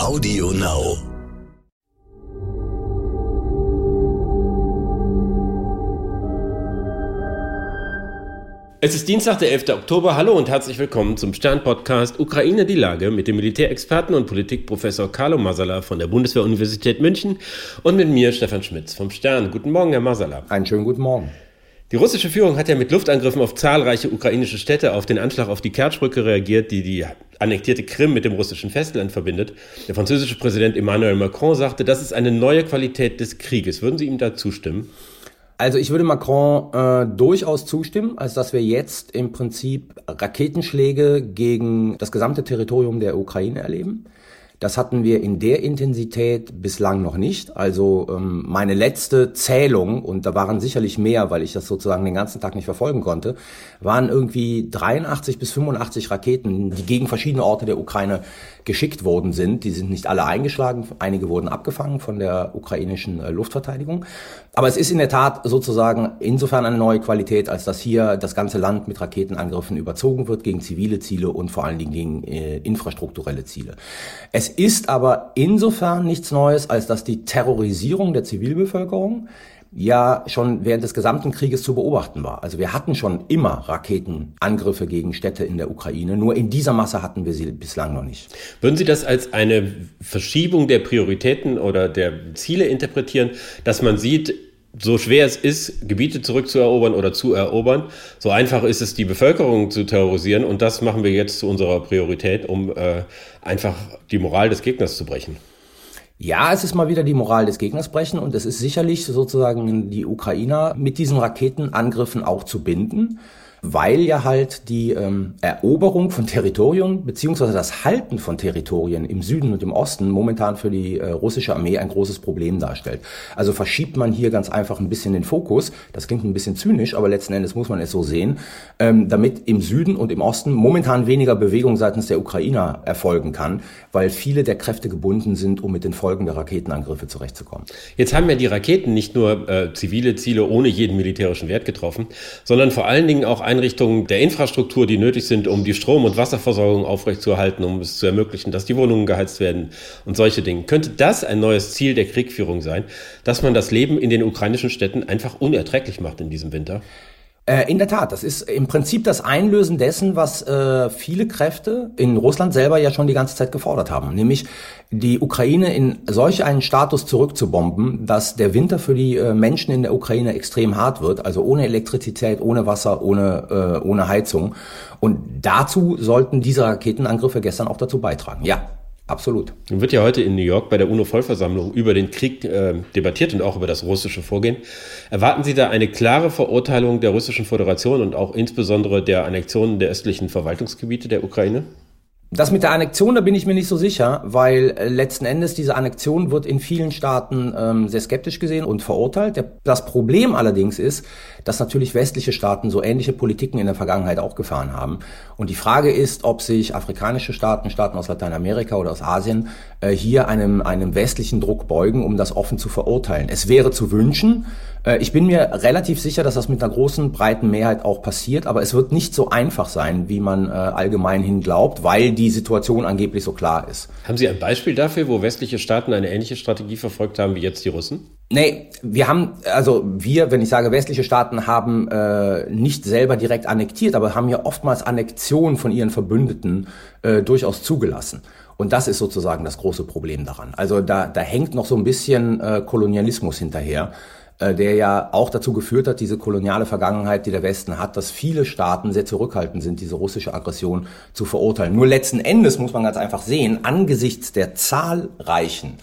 Audio Now. Es ist Dienstag, der 11. Oktober. Hallo und herzlich willkommen zum Stern-Podcast Ukraine die Lage mit dem Militärexperten und Politikprofessor Carlo Masala von der Bundeswehr-Universität München und mit mir, Stefan Schmitz vom Stern. Guten Morgen, Herr Masala. Einen schönen guten Morgen. Die russische Führung hat ja mit Luftangriffen auf zahlreiche ukrainische Städte auf den Anschlag auf die Kertschbrücke reagiert, die die annektierte Krim mit dem russischen Festland verbindet. Der französische Präsident Emmanuel Macron sagte, das ist eine neue Qualität des Krieges. Würden Sie ihm da zustimmen? Also ich würde Macron äh, durchaus zustimmen, als dass wir jetzt im Prinzip Raketenschläge gegen das gesamte Territorium der Ukraine erleben. Das hatten wir in der Intensität bislang noch nicht. Also ähm, meine letzte Zählung, und da waren sicherlich mehr, weil ich das sozusagen den ganzen Tag nicht verfolgen konnte, waren irgendwie 83 bis 85 Raketen, die gegen verschiedene Orte der Ukraine geschickt worden sind. Die sind nicht alle eingeschlagen, einige wurden abgefangen von der ukrainischen äh, Luftverteidigung. Aber es ist in der Tat sozusagen insofern eine neue Qualität, als dass hier das ganze Land mit Raketenangriffen überzogen wird gegen zivile Ziele und vor allen Dingen gegen äh, infrastrukturelle Ziele. Es ist aber insofern nichts Neues, als dass die Terrorisierung der Zivilbevölkerung ja schon während des gesamten Krieges zu beobachten war. Also wir hatten schon immer Raketenangriffe gegen Städte in der Ukraine, nur in dieser Masse hatten wir sie bislang noch nicht. Würden Sie das als eine Verschiebung der Prioritäten oder der Ziele interpretieren, dass man sieht, so schwer es ist, Gebiete zurückzuerobern oder zu erobern, so einfach ist es, die Bevölkerung zu terrorisieren. Und das machen wir jetzt zu unserer Priorität, um äh, einfach die Moral des Gegners zu brechen. Ja, es ist mal wieder die Moral des Gegners brechen und es ist sicherlich sozusagen die Ukrainer mit diesen Raketenangriffen auch zu binden weil ja halt die ähm, Eroberung von Territorien beziehungsweise das Halten von Territorien im Süden und im Osten momentan für die äh, russische Armee ein großes Problem darstellt. Also verschiebt man hier ganz einfach ein bisschen den Fokus, das klingt ein bisschen zynisch, aber letzten Endes muss man es so sehen, ähm, damit im Süden und im Osten momentan weniger Bewegung seitens der Ukrainer erfolgen kann, weil viele der Kräfte gebunden sind, um mit den Folgen der Raketenangriffe zurechtzukommen. Jetzt haben ja die Raketen nicht nur äh, zivile Ziele ohne jeden militärischen Wert getroffen, sondern vor allen Dingen auch Einrichtungen der Infrastruktur, die nötig sind, um die Strom- und Wasserversorgung aufrechtzuerhalten, um es zu ermöglichen, dass die Wohnungen geheizt werden und solche Dinge. Könnte das ein neues Ziel der Kriegführung sein, dass man das Leben in den ukrainischen Städten einfach unerträglich macht in diesem Winter? Äh, in der Tat, das ist im Prinzip das Einlösen dessen, was äh, viele Kräfte in Russland selber ja schon die ganze Zeit gefordert haben, nämlich die Ukraine in solch einen Status zurückzubomben, dass der Winter für die äh, Menschen in der Ukraine extrem hart wird, also ohne Elektrizität, ohne Wasser, ohne, äh, ohne Heizung. Und dazu sollten diese Raketenangriffe gestern auch dazu beitragen. Ja, Absolut. Nun wird ja heute in New York bei der UNO-Vollversammlung über den Krieg äh, debattiert und auch über das russische Vorgehen. Erwarten Sie da eine klare Verurteilung der russischen Föderation und auch insbesondere der Annexion der östlichen Verwaltungsgebiete der Ukraine? Das mit der Annexion, da bin ich mir nicht so sicher, weil äh, letzten Endes diese Annexion wird in vielen Staaten ähm, sehr skeptisch gesehen und verurteilt. Der, das Problem allerdings ist, dass natürlich westliche Staaten so ähnliche Politiken in der Vergangenheit auch gefahren haben. Und die Frage ist, ob sich afrikanische Staaten, Staaten aus Lateinamerika oder aus Asien äh, hier einem, einem westlichen Druck beugen, um das offen zu verurteilen. Es wäre zu wünschen. Äh, ich bin mir relativ sicher, dass das mit einer großen, breiten Mehrheit auch passiert, aber es wird nicht so einfach sein, wie man äh, allgemein hin glaubt, weil die Situation angeblich so klar ist. Haben Sie ein Beispiel dafür, wo westliche Staaten eine ähnliche Strategie verfolgt haben wie jetzt die Russen? Nee, wir haben, also wir, wenn ich sage westliche Staaten, haben äh, nicht selber direkt annektiert, aber haben ja oftmals Annektionen von ihren Verbündeten äh, durchaus zugelassen. Und das ist sozusagen das große Problem daran. Also da, da hängt noch so ein bisschen äh, Kolonialismus hinterher. Äh, der ja auch dazu geführt hat, diese koloniale Vergangenheit, die der Westen hat, dass viele Staaten sehr zurückhaltend sind, diese russische Aggression zu verurteilen. Nur letzten Endes muss man ganz einfach sehen, angesichts der zahlreichen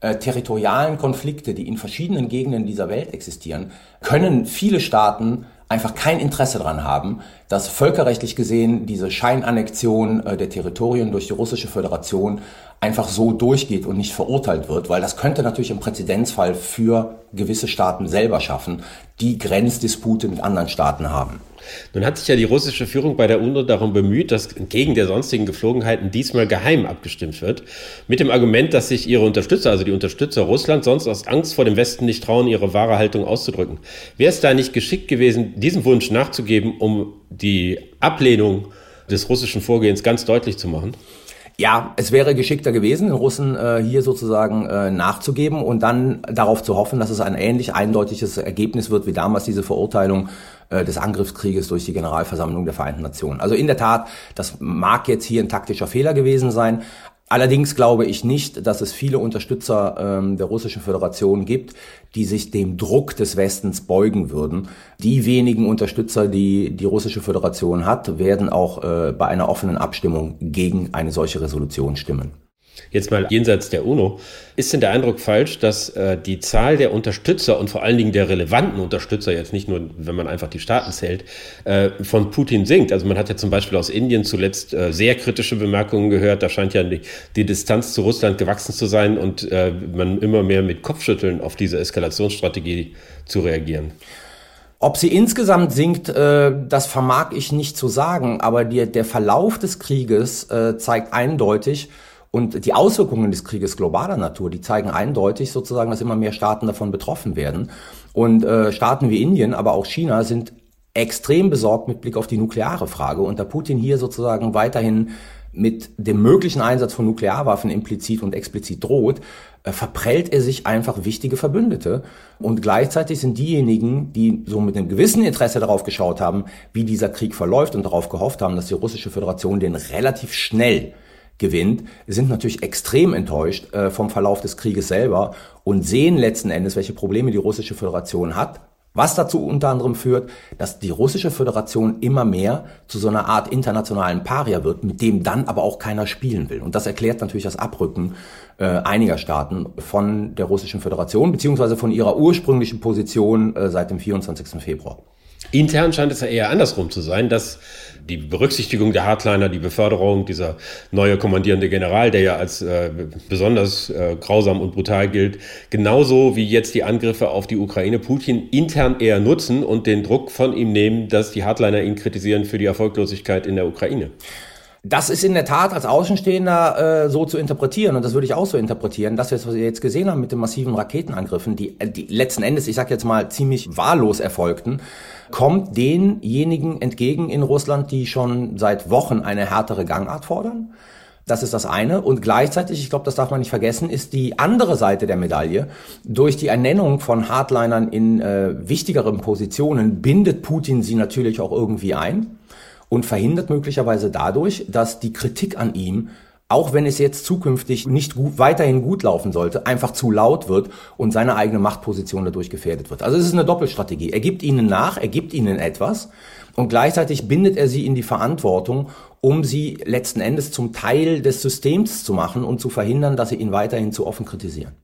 äh, territorialen Konflikte, die in verschiedenen Gegenden dieser Welt existieren, können viele Staaten einfach kein Interesse daran haben, dass völkerrechtlich gesehen diese Scheinannexion äh, der Territorien durch die russische Föderation einfach so durchgeht und nicht verurteilt wird, weil das könnte natürlich im Präzedenzfall für gewisse Staaten selber schaffen, die Grenzdispute mit anderen Staaten haben. Nun hat sich ja die russische Führung bei der UNO darum bemüht, dass entgegen der sonstigen Geflogenheiten diesmal geheim abgestimmt wird. Mit dem Argument, dass sich ihre Unterstützer, also die Unterstützer Russlands, sonst aus Angst vor dem Westen nicht trauen, ihre wahre Haltung auszudrücken. Wäre es da nicht geschickt gewesen, diesem Wunsch nachzugeben, um die Ablehnung des russischen Vorgehens ganz deutlich zu machen? Ja, es wäre geschickter gewesen, den Russen äh, hier sozusagen äh, nachzugeben und dann darauf zu hoffen, dass es ein ähnlich eindeutiges Ergebnis wird wie damals diese Verurteilung äh, des Angriffskrieges durch die Generalversammlung der Vereinten Nationen. Also in der Tat, das mag jetzt hier ein taktischer Fehler gewesen sein, Allerdings glaube ich nicht, dass es viele Unterstützer ähm, der Russischen Föderation gibt, die sich dem Druck des Westens beugen würden. Die wenigen Unterstützer, die die Russische Föderation hat, werden auch äh, bei einer offenen Abstimmung gegen eine solche Resolution stimmen. Jetzt mal jenseits der UNO. Ist denn der Eindruck falsch, dass äh, die Zahl der Unterstützer und vor allen Dingen der relevanten Unterstützer, jetzt nicht nur, wenn man einfach die Staaten zählt, äh, von Putin sinkt? Also man hat ja zum Beispiel aus Indien zuletzt äh, sehr kritische Bemerkungen gehört. Da scheint ja die, die Distanz zu Russland gewachsen zu sein und äh, man immer mehr mit Kopfschütteln auf diese Eskalationsstrategie zu reagieren. Ob sie insgesamt sinkt, äh, das vermag ich nicht zu sagen, aber der Verlauf des Krieges äh, zeigt eindeutig, und die Auswirkungen des Krieges globaler Natur, die zeigen eindeutig sozusagen, dass immer mehr Staaten davon betroffen werden. Und äh, Staaten wie Indien, aber auch China sind extrem besorgt mit Blick auf die nukleare Frage. Und da Putin hier sozusagen weiterhin mit dem möglichen Einsatz von Nuklearwaffen implizit und explizit droht, äh, verprellt er sich einfach wichtige Verbündete. Und gleichzeitig sind diejenigen, die so mit einem gewissen Interesse darauf geschaut haben, wie dieser Krieg verläuft und darauf gehofft haben, dass die russische Föderation den relativ schnell gewinnt, sind natürlich extrem enttäuscht äh, vom Verlauf des Krieges selber und sehen letzten Endes, welche Probleme die russische Föderation hat. Was dazu unter anderem führt, dass die russische Föderation immer mehr zu so einer Art internationalen Paria wird, mit dem dann aber auch keiner spielen will. Und das erklärt natürlich das Abrücken äh, einiger Staaten von der russischen Föderation, beziehungsweise von ihrer ursprünglichen Position äh, seit dem 24. Februar. Intern scheint es ja eher andersrum zu sein, dass die Berücksichtigung der Hardliner, die Beförderung dieser neue kommandierende General, der ja als äh, besonders äh, grausam und brutal gilt, genauso wie jetzt die Angriffe auf die Ukraine Putin intern eher nutzen und den Druck von ihm nehmen, dass die Hardliner ihn kritisieren für die Erfolglosigkeit in der Ukraine. Das ist in der Tat als Außenstehender äh, so zu interpretieren und das würde ich auch so interpretieren. Das, was wir jetzt gesehen haben mit den massiven Raketenangriffen, die, die letzten Endes, ich sage jetzt mal, ziemlich wahllos erfolgten, kommt denjenigen entgegen in Russland, die schon seit Wochen eine härtere Gangart fordern. Das ist das eine. Und gleichzeitig, ich glaube, das darf man nicht vergessen, ist die andere Seite der Medaille. Durch die Ernennung von Hardlinern in äh, wichtigeren Positionen bindet Putin sie natürlich auch irgendwie ein und verhindert möglicherweise dadurch, dass die Kritik an ihm auch wenn es jetzt zukünftig nicht gut, weiterhin gut laufen sollte, einfach zu laut wird und seine eigene Machtposition dadurch gefährdet wird. Also es ist eine Doppelstrategie. Er gibt ihnen nach, er gibt ihnen etwas und gleichzeitig bindet er sie in die Verantwortung, um sie letzten Endes zum Teil des Systems zu machen und zu verhindern, dass sie ihn weiterhin zu offen kritisieren.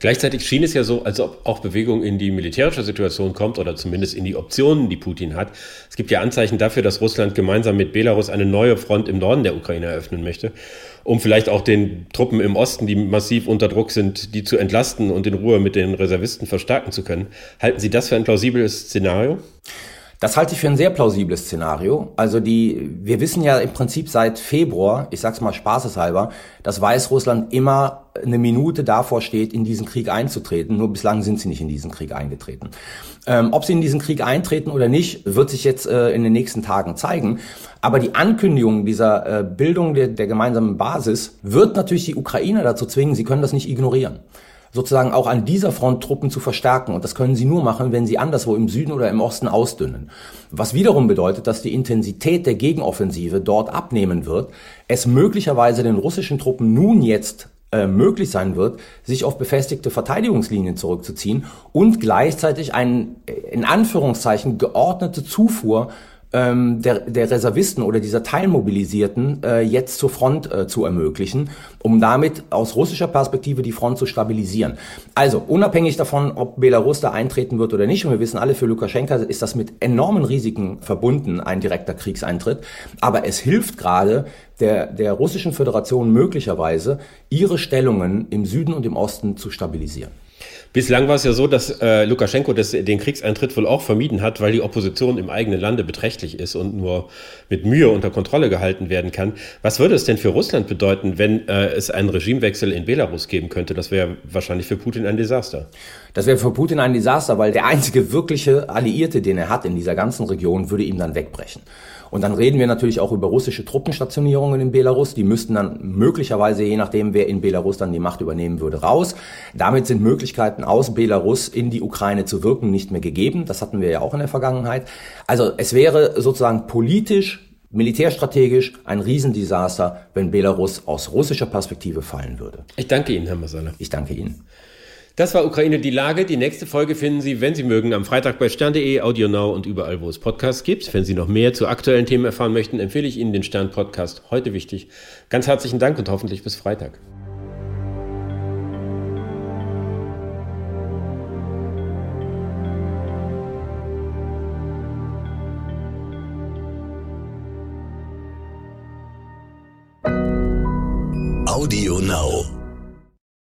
Gleichzeitig schien es ja so, als ob auch Bewegung in die militärische Situation kommt oder zumindest in die Optionen, die Putin hat. Es gibt ja Anzeichen dafür, dass Russland gemeinsam mit Belarus eine neue Front im Norden der Ukraine eröffnen möchte, um vielleicht auch den Truppen im Osten, die massiv unter Druck sind, die zu entlasten und in Ruhe mit den Reservisten verstärken zu können. Halten Sie das für ein plausibles Szenario? Das halte ich für ein sehr plausibles Szenario. Also die, wir wissen ja im Prinzip seit Februar, ich sag's mal spaßeshalber, dass Weißrussland immer eine Minute davor steht, in diesen Krieg einzutreten. Nur bislang sind sie nicht in diesen Krieg eingetreten. Ähm, ob sie in diesen Krieg eintreten oder nicht, wird sich jetzt äh, in den nächsten Tagen zeigen. Aber die Ankündigung dieser äh, Bildung der, der gemeinsamen Basis wird natürlich die Ukrainer dazu zwingen, sie können das nicht ignorieren sozusagen auch an dieser Front Truppen zu verstärken. Und das können sie nur machen, wenn sie anderswo im Süden oder im Osten ausdünnen. Was wiederum bedeutet, dass die Intensität der Gegenoffensive dort abnehmen wird, es möglicherweise den russischen Truppen nun jetzt äh, möglich sein wird, sich auf befestigte Verteidigungslinien zurückzuziehen und gleichzeitig einen, in Anführungszeichen, geordnete Zufuhr ähm, der, der Reservisten oder dieser Teilmobilisierten äh, jetzt zur Front äh, zu ermöglichen, um damit aus russischer Perspektive die Front zu stabilisieren. Also unabhängig davon, ob Belarus da eintreten wird oder nicht, und wir wissen alle, für Lukaschenka ist das mit enormen Risiken verbunden, ein direkter Kriegseintritt, aber es hilft gerade der, der russischen Föderation möglicherweise, ihre Stellungen im Süden und im Osten zu stabilisieren. Bislang war es ja so, dass äh, Lukaschenko das, den Kriegseintritt wohl auch vermieden hat, weil die Opposition im eigenen Lande beträchtlich ist und nur mit Mühe unter Kontrolle gehalten werden kann. Was würde es denn für Russland bedeuten, wenn äh, es einen Regimewechsel in Belarus geben könnte? Das wäre wahrscheinlich für Putin ein Desaster. Das wäre für Putin ein Desaster, weil der einzige wirkliche Alliierte, den er hat in dieser ganzen Region, würde ihm dann wegbrechen. Und dann reden wir natürlich auch über russische Truppenstationierungen in Belarus. Die müssten dann möglicherweise, je nachdem, wer in Belarus dann die Macht übernehmen würde, raus. Damit sind Möglichkeiten aus Belarus in die Ukraine zu wirken nicht mehr gegeben. Das hatten wir ja auch in der Vergangenheit. Also es wäre sozusagen politisch militärstrategisch ein Riesendesaster, wenn Belarus aus russischer Perspektive fallen würde. Ich danke Ihnen, Herr Masala. Ich danke Ihnen. Das war Ukraine die Lage. Die nächste Folge finden Sie, wenn Sie mögen, am Freitag bei stern.de, AudioNow und überall, wo es Podcasts gibt. Wenn Sie noch mehr zu aktuellen Themen erfahren möchten, empfehle ich Ihnen den Stern-Podcast. Heute wichtig. Ganz herzlichen Dank und hoffentlich bis Freitag.